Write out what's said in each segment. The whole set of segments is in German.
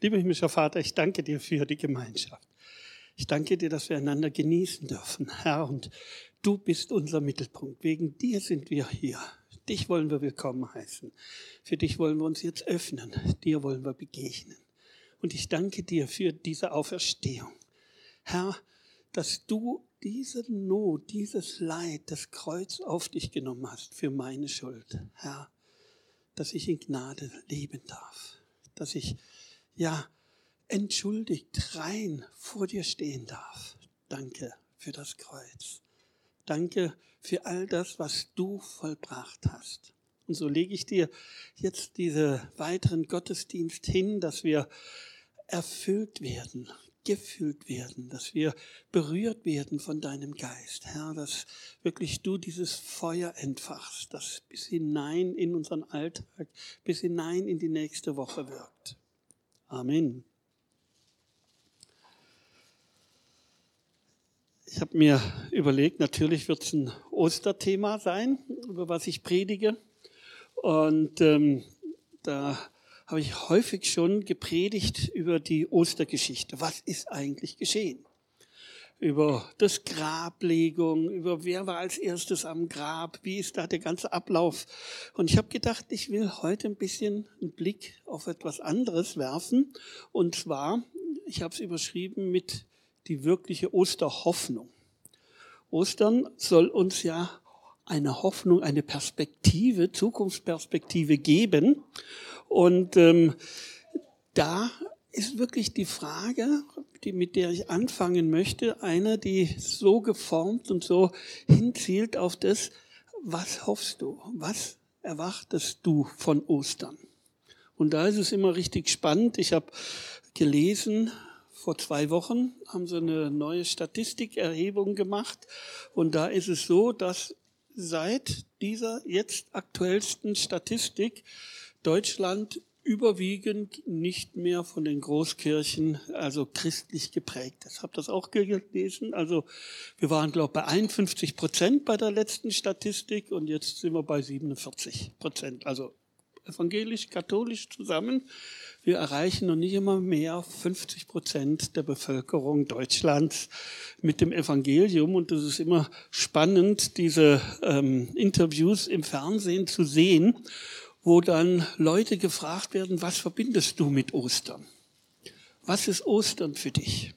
Lieber himmlischer Vater, ich danke dir für die Gemeinschaft. Ich danke dir, dass wir einander genießen dürfen, Herr, und du bist unser Mittelpunkt. Wegen dir sind wir hier. Dich wollen wir willkommen heißen. Für dich wollen wir uns jetzt öffnen. Dir wollen wir begegnen. Und ich danke dir für diese Auferstehung. Herr, dass du diese Not, dieses Leid, das Kreuz auf dich genommen hast für meine Schuld. Herr, dass ich in Gnade leben darf. Dass ich, ja, entschuldigt rein vor dir stehen darf. Danke für das Kreuz. Danke für all das, was du vollbracht hast. Und so lege ich dir jetzt diese weiteren Gottesdienst hin, dass wir erfüllt werden, gefüllt werden, dass wir berührt werden von deinem Geist. Herr, dass wirklich du dieses Feuer entfachst, das bis hinein in unseren Alltag, bis hinein in die nächste Woche wirkt. Amen. Ich habe mir überlegt, natürlich wird es ein Osterthema sein, über was ich predige. Und ähm, da habe ich häufig schon gepredigt über die Ostergeschichte. Was ist eigentlich geschehen? Über das Grablegung, über wer war als erstes am Grab, wie ist da der ganze Ablauf. Und ich habe gedacht, ich will heute ein bisschen einen Blick auf etwas anderes werfen. Und zwar, ich habe es überschrieben mit die wirkliche Osterhoffnung. Ostern soll uns ja eine Hoffnung, eine Perspektive, Zukunftsperspektive geben. Und ähm, da ist wirklich die Frage, die, mit der ich anfangen möchte, eine, die so geformt und so hinzielt auf das, was hoffst du? Was erwartest du von Ostern? Und da ist es immer richtig spannend. Ich habe gelesen, vor zwei Wochen haben sie eine neue Statistikerhebung gemacht und da ist es so, dass seit dieser jetzt aktuellsten Statistik Deutschland überwiegend nicht mehr von den Großkirchen, also christlich geprägt ist. Habt das auch gelesen? Also wir waren, glaube ich, bei 51 Prozent bei der letzten Statistik und jetzt sind wir bei 47 Prozent. Also evangelisch, katholisch zusammen wir erreichen noch nicht immer mehr 50 Prozent der Bevölkerung Deutschlands mit dem Evangelium. Und das ist immer spannend, diese ähm, Interviews im Fernsehen zu sehen, wo dann Leute gefragt werden, was verbindest du mit Ostern? Was ist Ostern für dich?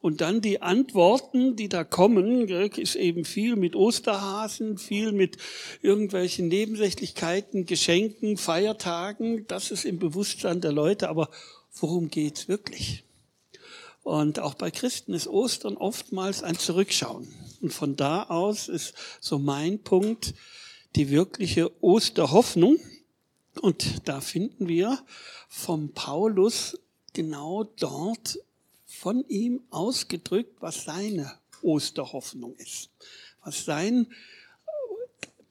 Und dann die Antworten, die da kommen, ist eben viel mit Osterhasen, viel mit irgendwelchen Nebensächlichkeiten, Geschenken, Feiertagen. Das ist im Bewusstsein der Leute. Aber worum geht's wirklich? Und auch bei Christen ist Ostern oftmals ein Zurückschauen. Und von da aus ist so mein Punkt die wirkliche Osterhoffnung. Und da finden wir vom Paulus genau dort von ihm ausgedrückt, was seine Osterhoffnung ist, was sein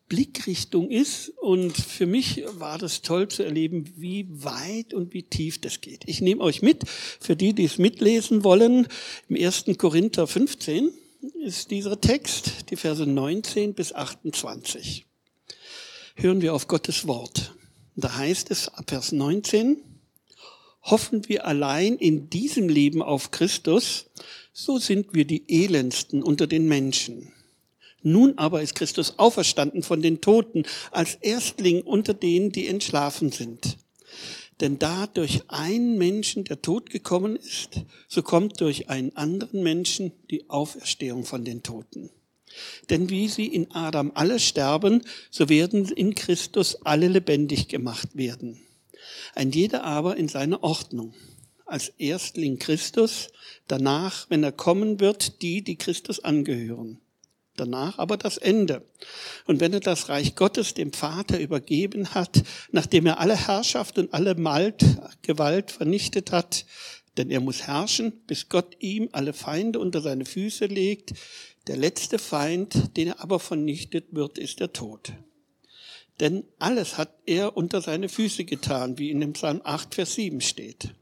Blickrichtung ist. Und für mich war das toll zu erleben, wie weit und wie tief das geht. Ich nehme euch mit, für die, die es mitlesen wollen, im 1. Korinther 15 ist dieser Text, die Verse 19 bis 28. Hören wir auf Gottes Wort. Da heißt es ab Vers 19, Hoffen wir allein in diesem Leben auf Christus, so sind wir die elendsten unter den Menschen. Nun aber ist Christus auferstanden von den Toten als Erstling unter denen, die entschlafen sind. Denn da durch einen Menschen der Tod gekommen ist, so kommt durch einen anderen Menschen die Auferstehung von den Toten. Denn wie sie in Adam alle sterben, so werden in Christus alle lebendig gemacht werden ein jeder aber in seiner Ordnung. Als Erstling Christus, danach, wenn er kommen wird, die, die Christus angehören. Danach aber das Ende. Und wenn er das Reich Gottes dem Vater übergeben hat, nachdem er alle Herrschaft und alle Malt, Gewalt vernichtet hat, denn er muss herrschen, bis Gott ihm alle Feinde unter seine Füße legt. Der letzte Feind, den er aber vernichtet wird, ist der Tod. Denn alles hat er unter seine Füße getan, wie in dem Psalm 8, Vers 7 steht.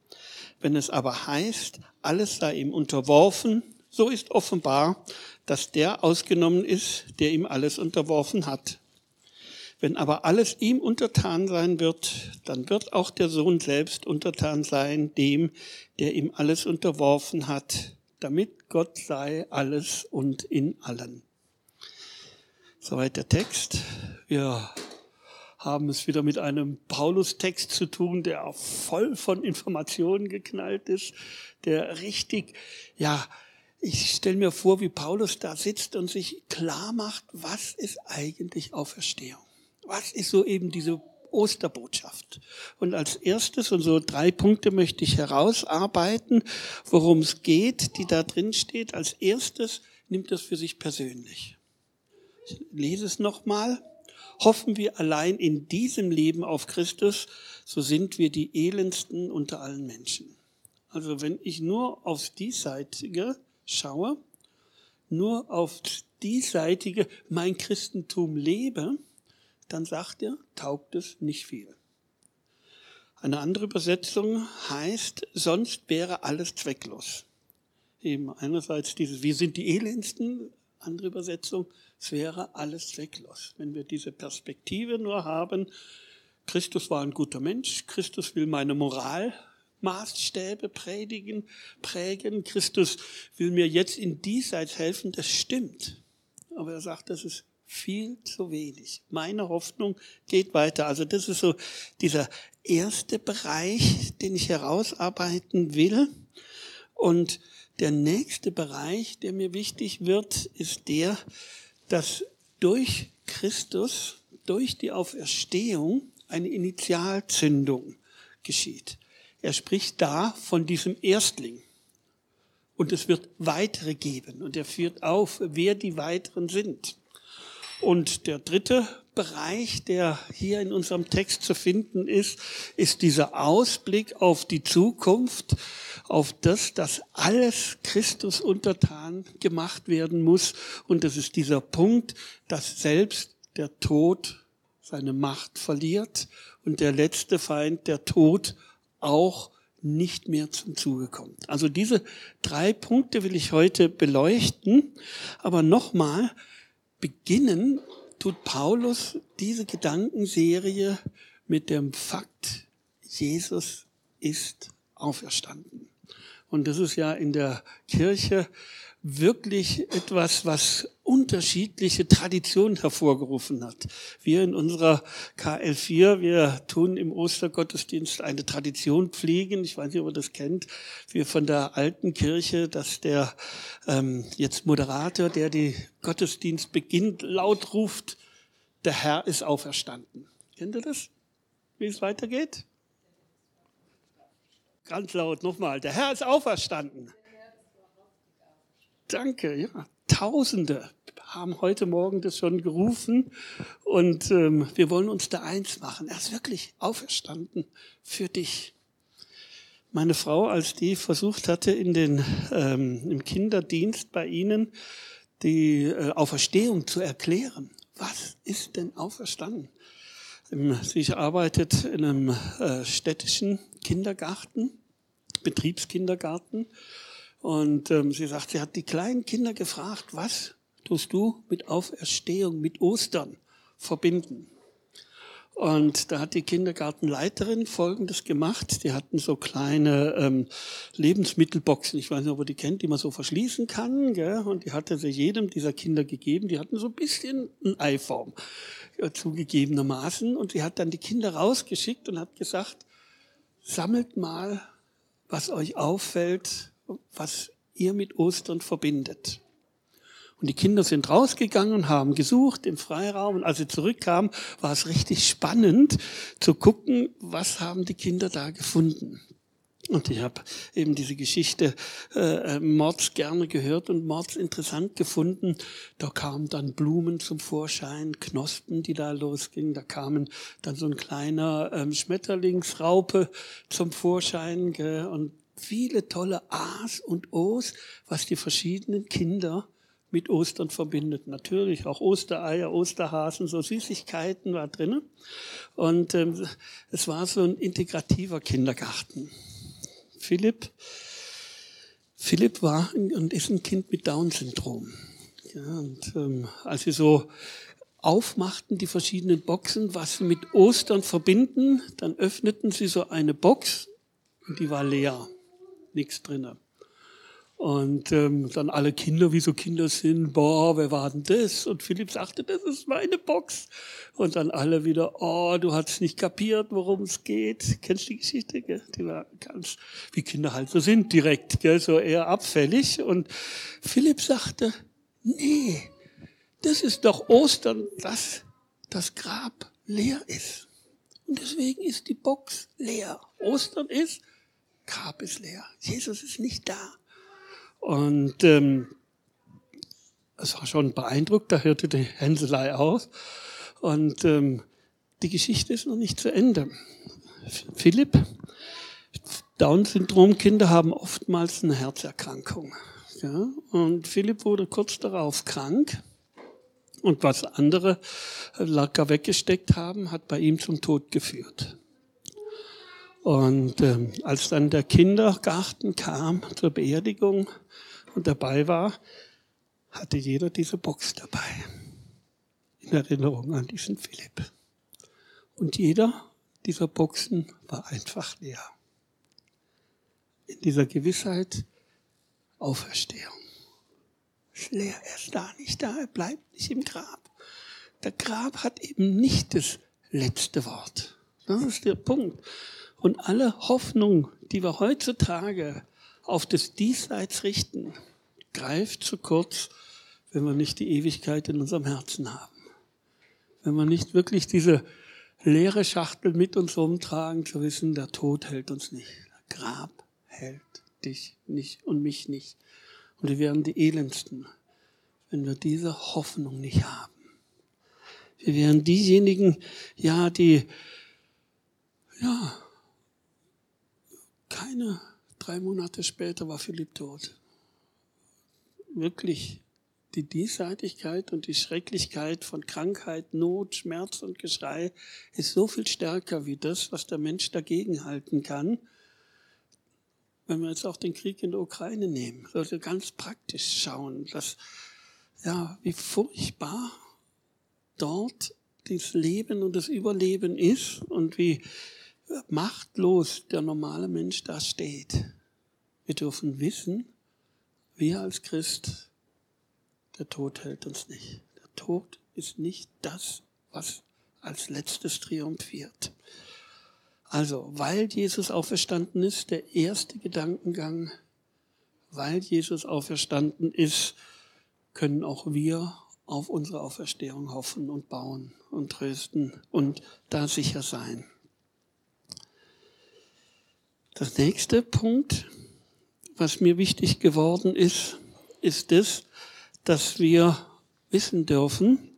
Wenn es aber heißt, alles sei ihm unterworfen, so ist offenbar, dass der ausgenommen ist, der ihm alles unterworfen hat. Wenn aber alles ihm untertan sein wird, dann wird auch der Sohn selbst untertan sein, dem, der ihm alles unterworfen hat, damit Gott sei alles und in allen. Soweit der Text. Wir haben es wieder mit einem Paulus-Text zu tun, der voll von Informationen geknallt ist, der richtig, ja, ich stelle mir vor, wie Paulus da sitzt und sich klar macht, was ist eigentlich Auferstehung? Was ist so eben diese Osterbotschaft? Und als erstes, und so drei Punkte möchte ich herausarbeiten, worum es geht, die da drin steht. Als erstes nimmt das für sich persönlich. Ich lese es nochmal. Hoffen wir allein in diesem Leben auf Christus, so sind wir die elendsten unter allen Menschen. Also wenn ich nur aufs Diesseitige schaue, nur auf diesseitige mein Christentum lebe, dann sagt er, taugt es nicht viel. Eine andere Übersetzung heißt, sonst wäre alles zwecklos. Eben einerseits dieses, wir sind die elendsten, andere Übersetzung, es wäre alles zwecklos. Wenn wir diese Perspektive nur haben, Christus war ein guter Mensch, Christus will meine Moralmaßstäbe predigen, prägen, Christus will mir jetzt in diesseits helfen, das stimmt. Aber er sagt, das ist viel zu wenig. Meine Hoffnung geht weiter. Also das ist so dieser erste Bereich, den ich herausarbeiten will. Und der nächste Bereich, der mir wichtig wird, ist der, dass durch Christus, durch die Auferstehung eine Initialzündung geschieht. Er spricht da von diesem Erstling. Und es wird weitere geben. Und er führt auf, wer die weiteren sind. Und der dritte Bereich, der hier in unserem Text zu finden ist, ist dieser Ausblick auf die Zukunft, auf das, dass alles Christus untertan gemacht werden muss. Und das ist dieser Punkt, dass selbst der Tod seine Macht verliert und der letzte Feind, der Tod, auch nicht mehr zum Zuge kommt. Also diese drei Punkte will ich heute beleuchten. Aber nochmal, beginnen tut Paulus diese Gedankenserie mit dem Fakt, Jesus ist auferstanden. Und das ist ja in der Kirche wirklich etwas, was unterschiedliche Traditionen hervorgerufen hat. Wir in unserer KL4, wir tun im Ostergottesdienst eine Tradition pflegen. Ich weiß nicht, ob ihr das kennt. Wir von der alten Kirche, dass der ähm, jetzt Moderator, der die Gottesdienst beginnt, laut ruft, der Herr ist auferstanden. Kennt ihr das? Wie es weitergeht? Ganz laut nochmal. Der Herr ist auferstanden. Danke, ja. Tausende haben heute Morgen das schon gerufen und ähm, wir wollen uns da eins machen. Er ist wirklich auferstanden für dich. Meine Frau, als die versucht hatte, in den, ähm, im Kinderdienst bei Ihnen die äh, Auferstehung zu erklären. Was ist denn auferstanden? Ähm, sie arbeitet in einem äh, städtischen Kindergarten, Betriebskindergarten und ähm, sie sagt, sie hat die kleinen Kinder gefragt, was tust du mit Auferstehung, mit Ostern verbinden? Und da hat die Kindergartenleiterin Folgendes gemacht. Die hatten so kleine ähm, Lebensmittelboxen, ich weiß nicht, ob ihr die kennt, die man so verschließen kann. Gell? Und die hatte sie jedem dieser Kinder gegeben. Die hatten so ein bisschen eine Eiform ja, zugegebenermaßen. Und sie hat dann die Kinder rausgeschickt und hat gesagt, sammelt mal, was euch auffällt, was ihr mit Ostern verbindet. Und die Kinder sind rausgegangen und haben gesucht im Freiraum. Und als sie zurückkamen, war es richtig spannend zu gucken, was haben die Kinder da gefunden. Und ich habe eben diese Geschichte äh, Mords gerne gehört und Mords interessant gefunden. Da kamen dann Blumen zum Vorschein, Knospen, die da losgingen. Da kamen dann so ein kleiner ähm, Schmetterlingsraupe zum Vorschein. Gell? Und viele tolle A's und O's, was die verschiedenen Kinder mit Ostern verbindet. Natürlich auch Ostereier, Osterhasen, so Süßigkeiten war drinnen. Und ähm, es war so ein integrativer Kindergarten. Philipp, Philipp war und ist ein Kind mit Down-Syndrom. Ja, und ähm, als sie so aufmachten die verschiedenen Boxen, was sie mit Ostern verbinden. Dann öffneten sie so eine Box und die war leer, nichts drinnen. Und ähm, dann alle Kinder, wie so Kinder sind, boah, wer war denn das? Und Philipp sagte, das ist meine Box. Und dann alle wieder, oh, du hast nicht kapiert, worum es geht. Kennst du die Geschichte? Gell? Die war ganz, wie Kinder halt so sind, direkt, gell? so eher abfällig. Und Philipp sagte, nee, das ist doch Ostern, dass das Grab leer ist. Und deswegen ist die Box leer. Ostern ist, Grab ist leer. Jesus ist nicht da. Und ähm, es war schon beeindruckt, da hörte die Hänselei auf. Und ähm, die Geschichte ist noch nicht zu Ende. Philipp, Down-Syndrom-Kinder haben oftmals eine Herzerkrankung. Ja? Und Philipp wurde kurz darauf krank. Und was andere Lacker weggesteckt haben, hat bei ihm zum Tod geführt. Und ähm, als dann der Kindergarten kam zur Beerdigung und dabei war, hatte jeder diese Box dabei. In Erinnerung an diesen Philipp. Und jeder dieser Boxen war einfach leer. In dieser Gewissheit Auferstehung. Ist leer, er ist da, nicht da, er bleibt nicht im Grab. Der Grab hat eben nicht das letzte Wort. Das ist der Punkt. Und alle Hoffnung, die wir heutzutage auf das Diesseits richten, greift zu kurz, wenn wir nicht die Ewigkeit in unserem Herzen haben. Wenn wir nicht wirklich diese leere Schachtel mit uns rumtragen, zu wissen, der Tod hält uns nicht. Der Grab hält dich nicht und mich nicht. Und wir werden die elendsten, wenn wir diese Hoffnung nicht haben. Wir wären diejenigen, ja, die, ja, keine drei Monate später war Philipp tot. Wirklich die Diesseitigkeit und die Schrecklichkeit von Krankheit, Not, Schmerz und Geschrei ist so viel stärker wie das, was der Mensch dagegen halten kann. Wenn wir jetzt auch den Krieg in der Ukraine nehmen, sollte ganz praktisch schauen, dass, ja, wie furchtbar dort das Leben und das Überleben ist und wie machtlos der normale Mensch da steht. Wir dürfen wissen, wir als Christ, der Tod hält uns nicht. Der Tod ist nicht das, was als letztes triumphiert. Also, weil Jesus auferstanden ist, der erste Gedankengang, weil Jesus auferstanden ist, können auch wir auf unsere Auferstehung hoffen und bauen und trösten und da sicher sein. Das nächste Punkt, was mir wichtig geworden ist, ist das, dass wir wissen dürfen,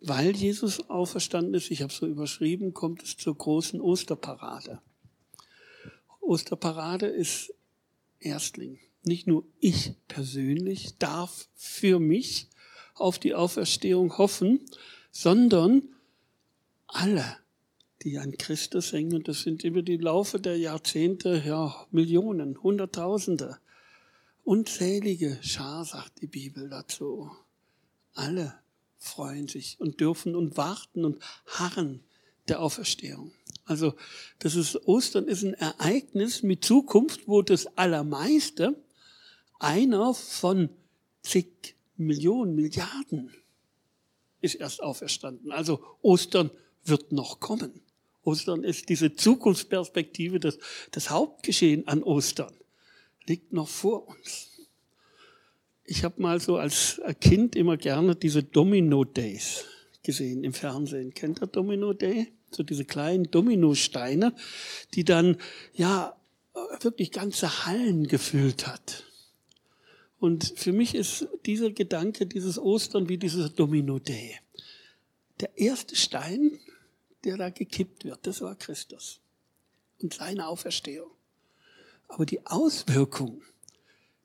weil Jesus auferstanden ist, ich habe so überschrieben, kommt es zur großen Osterparade. Osterparade ist Erstling. Nicht nur ich persönlich darf für mich auf die Auferstehung hoffen, sondern alle die an Christus hängen. Und das sind über die Laufe der Jahrzehnte ja Millionen, Hunderttausende. Unzählige Schar, sagt die Bibel dazu. Alle freuen sich und dürfen und warten und harren der Auferstehung. Also das ist Ostern ist ein Ereignis mit Zukunft, wo das Allermeiste einer von zig Millionen, Milliarden ist erst auferstanden. Also Ostern wird noch kommen. Ostern ist diese Zukunftsperspektive, das, das Hauptgeschehen an Ostern liegt noch vor uns. Ich habe mal so als Kind immer gerne diese Domino Days gesehen im Fernsehen. Kennt ihr Domino Day? So diese kleinen Dominosteine, die dann ja wirklich ganze Hallen gefüllt hat. Und für mich ist dieser Gedanke, dieses Ostern wie dieses Domino Day. Der erste Stein der da gekippt wird. Das war Christus und seine Auferstehung. Aber die Auswirkung,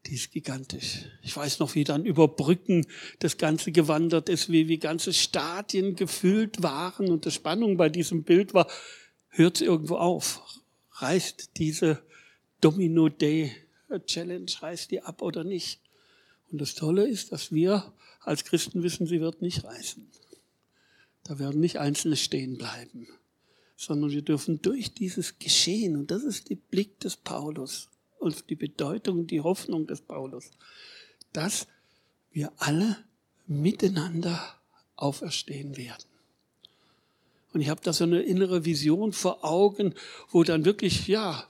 die ist gigantisch. Ich weiß noch, wie dann über Brücken das Ganze gewandert ist, wie, wie ganze Stadien gefüllt waren und die Spannung bei diesem Bild war, hört es irgendwo auf? Reißt diese Domino Day Challenge, reißt die ab oder nicht? Und das Tolle ist, dass wir als Christen wissen, sie wird nicht reißen. Da werden nicht Einzelne stehen bleiben, sondern wir dürfen durch dieses Geschehen, und das ist der Blick des Paulus und die Bedeutung, die Hoffnung des Paulus, dass wir alle miteinander auferstehen werden. Und ich habe da so eine innere Vision vor Augen, wo dann wirklich, ja,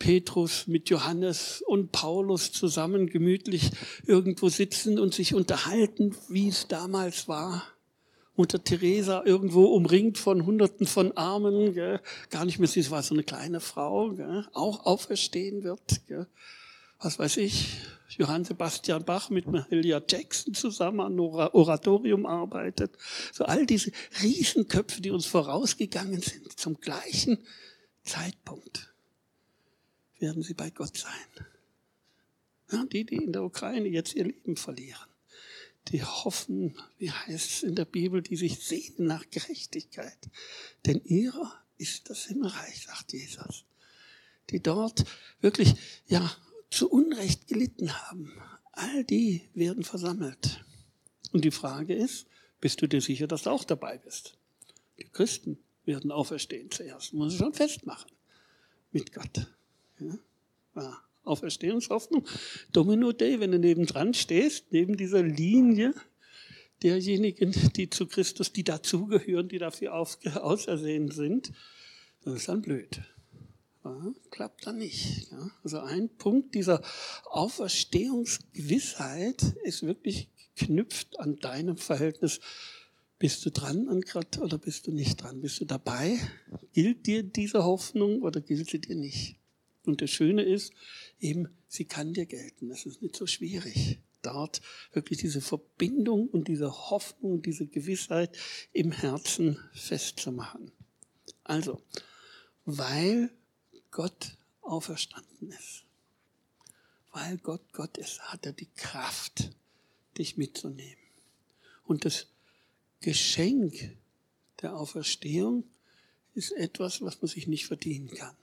Petrus mit Johannes und Paulus zusammen gemütlich irgendwo sitzen und sich unterhalten, wie es damals war. Mutter Teresa irgendwo umringt von Hunderten von Armen, gell? gar nicht mehr, sie war so eine kleine Frau, gell? auch auferstehen wird. Gell? Was weiß ich, Johann Sebastian Bach mit Mahalia Jackson zusammen an Oratorium arbeitet. So all diese Riesenköpfe, die uns vorausgegangen sind, zum gleichen Zeitpunkt werden sie bei Gott sein. Ja, die, die in der Ukraine jetzt ihr Leben verlieren, die hoffen, wie heißt es in der Bibel, die sich sehnen nach Gerechtigkeit. Denn ihrer ist das Himmelreich, sagt Jesus. Die dort wirklich, ja, zu Unrecht gelitten haben. All die werden versammelt. Und die Frage ist, bist du dir sicher, dass du auch dabei bist? Die Christen werden auferstehen zuerst. Muss ich schon festmachen. Mit Gott. Ja? Ja. Auferstehungshoffnung. Domino Day, wenn du nebendran stehst, neben dieser Linie derjenigen, die zu Christus, die dazugehören, die dafür ausersehen sind, das ist dann blöd. Ja, klappt dann nicht. Ja. Also ein Punkt dieser Auferstehungsgewissheit ist wirklich geknüpft an deinem Verhältnis. Bist du dran an Gott oder bist du nicht dran? Bist du dabei? Gilt dir diese Hoffnung oder gilt sie dir nicht? Und das Schöne ist, eben, sie kann dir gelten. Das ist nicht so schwierig. Dort wirklich diese Verbindung und diese Hoffnung, diese Gewissheit im Herzen festzumachen. Also, weil Gott auferstanden ist, weil Gott Gott ist, hat er die Kraft, dich mitzunehmen. Und das Geschenk der Auferstehung ist etwas, was man sich nicht verdienen kann.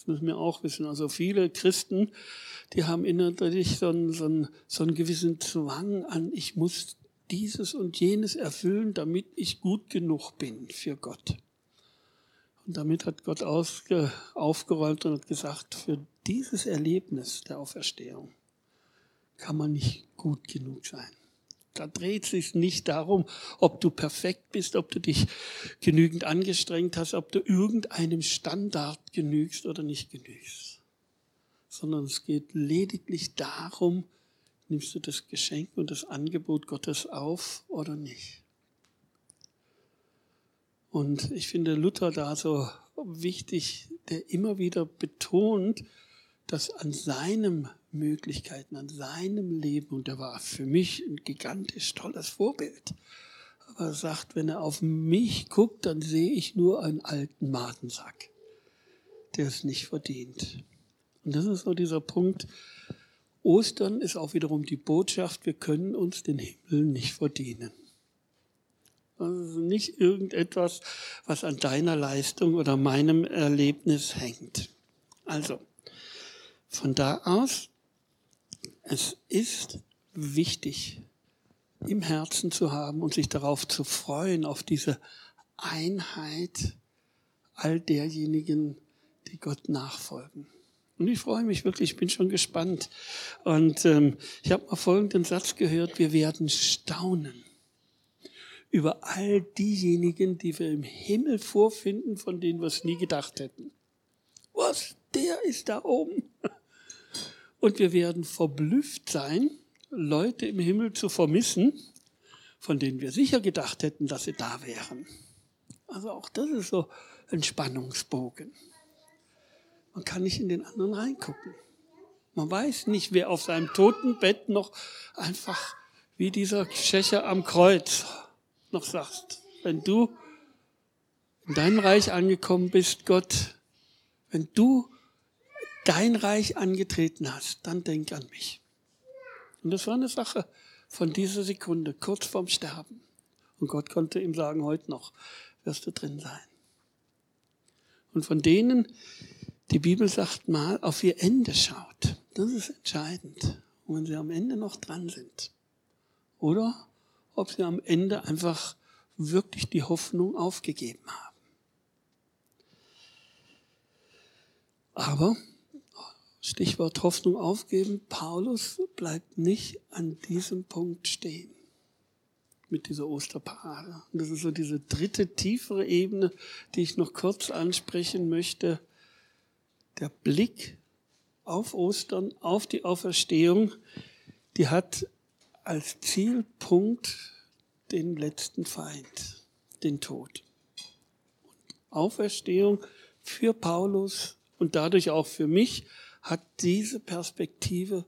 Das müssen wir auch wissen. Also viele Christen, die haben innerlich so einen, so einen, so einen gewissen Zwang an, ich muss dieses und jenes erfüllen, damit ich gut genug bin für Gott. Und damit hat Gott ausge, aufgeräumt und hat gesagt, für dieses Erlebnis der Auferstehung kann man nicht gut genug sein. Da dreht sich nicht darum, ob du perfekt bist, ob du dich genügend angestrengt hast, ob du irgendeinem Standard genügst oder nicht genügst. Sondern es geht lediglich darum, nimmst du das Geschenk und das Angebot Gottes auf oder nicht. Und ich finde Luther da so wichtig, der immer wieder betont, dass an seinem Möglichkeiten, an seinem Leben, und er war für mich ein gigantisch tolles Vorbild. Aber er sagt, wenn er auf mich guckt, dann sehe ich nur einen alten Matensack, der es nicht verdient. Und das ist so dieser Punkt. Ostern ist auch wiederum die Botschaft, wir können uns den Himmel nicht verdienen. Also nicht irgendetwas, was an deiner Leistung oder meinem Erlebnis hängt. Also, von da aus es ist wichtig, im Herzen zu haben und sich darauf zu freuen, auf diese Einheit all derjenigen, die Gott nachfolgen. Und ich freue mich wirklich, ich bin schon gespannt. Und ähm, ich habe mal folgenden Satz gehört, wir werden staunen über all diejenigen, die wir im Himmel vorfinden, von denen wir es nie gedacht hätten. Was? Der ist da oben. Und wir werden verblüfft sein, Leute im Himmel zu vermissen, von denen wir sicher gedacht hätten, dass sie da wären. Also auch das ist so ein Spannungsbogen. Man kann nicht in den anderen reingucken. Man weiß nicht, wer auf seinem Totenbett noch einfach wie dieser Schächer am Kreuz noch sagt. Wenn du in deinem Reich angekommen bist, Gott, wenn du dein Reich angetreten hast, dann denk an mich. Und das war eine Sache von dieser Sekunde, kurz vorm Sterben. Und Gott konnte ihm sagen, heute noch wirst du drin sein. Und von denen, die Bibel sagt mal, auf ihr Ende schaut, das ist entscheidend. Und wenn sie am Ende noch dran sind. Oder ob sie am Ende einfach wirklich die Hoffnung aufgegeben haben. Aber, Stichwort Hoffnung aufgeben, Paulus bleibt nicht an diesem Punkt stehen mit dieser Osterparade. Und das ist so diese dritte, tiefere Ebene, die ich noch kurz ansprechen möchte. Der Blick auf Ostern, auf die Auferstehung, die hat als Zielpunkt den letzten Feind, den Tod. Auferstehung für Paulus und dadurch auch für mich hat diese Perspektive,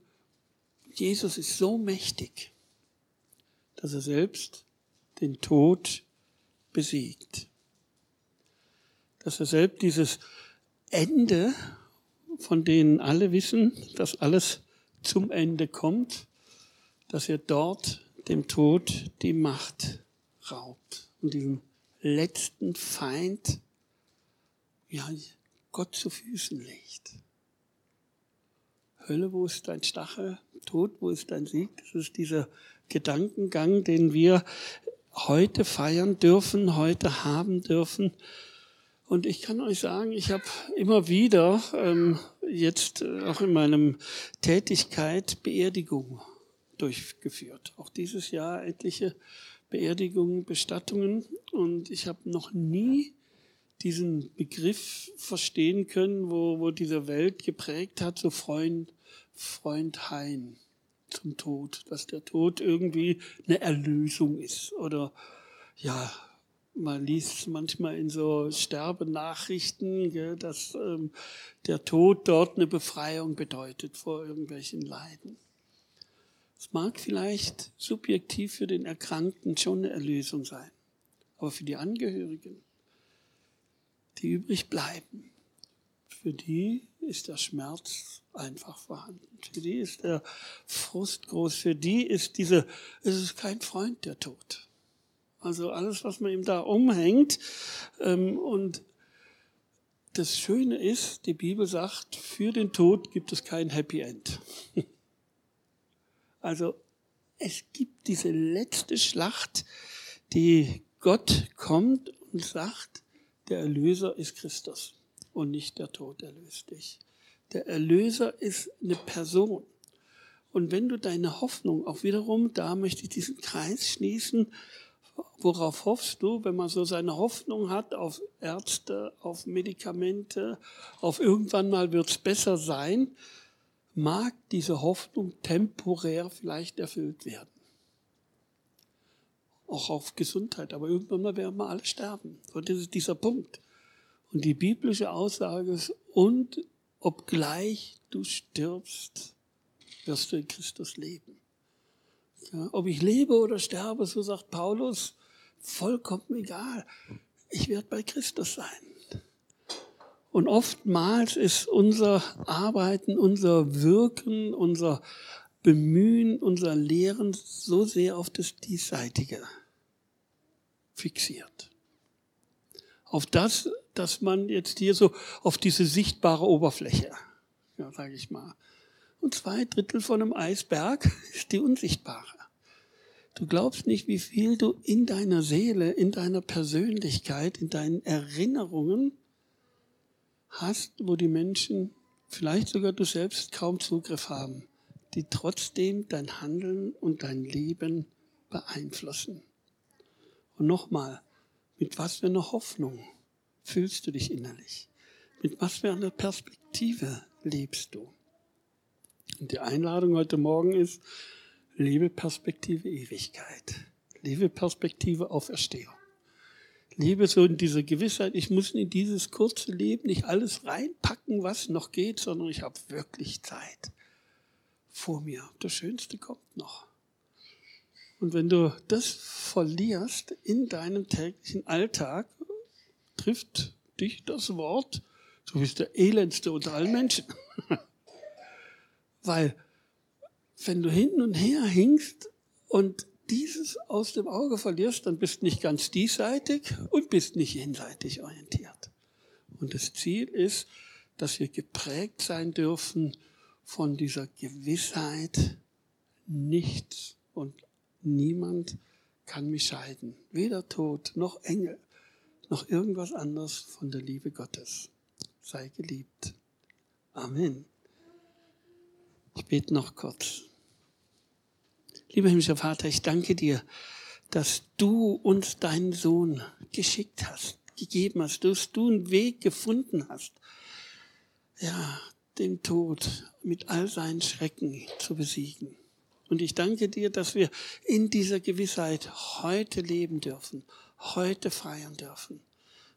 Jesus ist so mächtig, dass er selbst den Tod besiegt. Dass er selbst dieses Ende, von denen alle wissen, dass alles zum Ende kommt, dass er dort dem Tod die Macht raubt und diesen letzten Feind ja, Gott zu Füßen legt. Hölle, wo ist dein Stachel? Tod, wo ist dein Sieg? Das ist dieser Gedankengang, den wir heute feiern dürfen, heute haben dürfen. Und ich kann euch sagen, ich habe immer wieder ähm, jetzt äh, auch in meinem Tätigkeit Beerdigung durchgeführt. Auch dieses Jahr etliche Beerdigungen, Bestattungen. Und ich habe noch nie diesen Begriff verstehen können, wo, wo diese Welt geprägt hat, so Freund, Freund Hein zum Tod, dass der Tod irgendwie eine Erlösung ist oder ja, man liest manchmal in so Sterbenachrichten, gell, dass ähm, der Tod dort eine Befreiung bedeutet vor irgendwelchen Leiden. Es mag vielleicht subjektiv für den Erkrankten schon eine Erlösung sein, aber für die Angehörigen, die übrig bleiben, für die ist der Schmerz einfach vorhanden. Für die ist der Frust groß. Für die ist diese, es ist kein Freund der Tod. Also alles, was man ihm da umhängt. Ähm, und das Schöne ist, die Bibel sagt, für den Tod gibt es kein Happy End. Also es gibt diese letzte Schlacht, die Gott kommt und sagt, der Erlöser ist Christus und nicht der Tod erlöst dich. Der Erlöser ist eine Person. Und wenn du deine Hoffnung auch wiederum, da möchte ich diesen Kreis schließen, worauf hoffst du, wenn man so seine Hoffnung hat auf Ärzte, auf Medikamente, auf irgendwann mal wird es besser sein, mag diese Hoffnung temporär vielleicht erfüllt werden. Auch auf Gesundheit, aber irgendwann mal werden wir alle sterben. Und das ist dieser Punkt. Und die biblische Aussage ist, und obgleich du stirbst, wirst du in Christus leben. Ja, ob ich lebe oder sterbe, so sagt Paulus, vollkommen egal. Ich werde bei Christus sein. Und oftmals ist unser Arbeiten, unser Wirken, unser Bemühen, unser Lehren so sehr auf das Diesseitige fixiert. Auf das, dass man jetzt hier so auf diese sichtbare Oberfläche, ja, sage ich mal. Und zwei Drittel von einem Eisberg ist die unsichtbare. Du glaubst nicht, wie viel du in deiner Seele, in deiner Persönlichkeit, in deinen Erinnerungen hast, wo die Menschen, vielleicht sogar du selbst, kaum Zugriff haben, die trotzdem dein Handeln und dein Leben beeinflussen. Und nochmal, mit was für einer Hoffnung fühlst du dich innerlich? Mit was für einer Perspektive lebst du? Und die Einladung heute Morgen ist, lebe Perspektive Ewigkeit. Lebe Perspektive Auferstehung. Lebe so in dieser Gewissheit, ich muss in dieses kurze Leben nicht alles reinpacken, was noch geht, sondern ich habe wirklich Zeit vor mir. Das Schönste kommt noch. Und wenn du das verlierst in deinem täglichen Alltag, trifft dich das Wort, du bist der elendste unter allen Menschen. Weil, wenn du hin und her hinkst und dieses aus dem Auge verlierst, dann bist nicht ganz diesseitig und bist nicht jenseitig orientiert. Und das Ziel ist, dass wir geprägt sein dürfen von dieser Gewissheit, nichts und niemand kann mich scheiden. Weder Tod noch Engel noch irgendwas anderes von der Liebe Gottes. Sei geliebt. Amen. Ich bete noch kurz. Lieber himmlischer Vater, ich danke dir, dass du uns deinen Sohn geschickt hast, gegeben hast, dass du einen Weg gefunden hast, ja, den Tod mit all seinen Schrecken zu besiegen. Und ich danke dir, dass wir in dieser Gewissheit heute leben dürfen, heute feiern dürfen.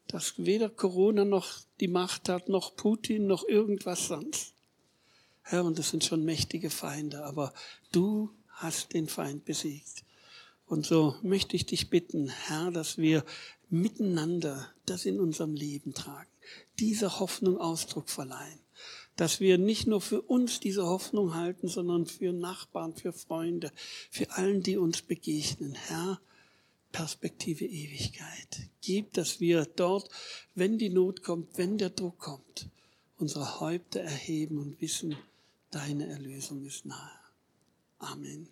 Dass weder Corona noch die Macht hat, noch Putin, noch irgendwas sonst. Herr, und das sind schon mächtige Feinde, aber du hast den Feind besiegt. Und so möchte ich dich bitten, Herr, dass wir miteinander das in unserem Leben tragen, dieser Hoffnung Ausdruck verleihen dass wir nicht nur für uns diese Hoffnung halten, sondern für Nachbarn, für Freunde, für allen, die uns begegnen. Herr, Perspektive Ewigkeit. Gib, dass wir dort, wenn die Not kommt, wenn der Druck kommt, unsere Häupter erheben und wissen, deine Erlösung ist nahe. Amen.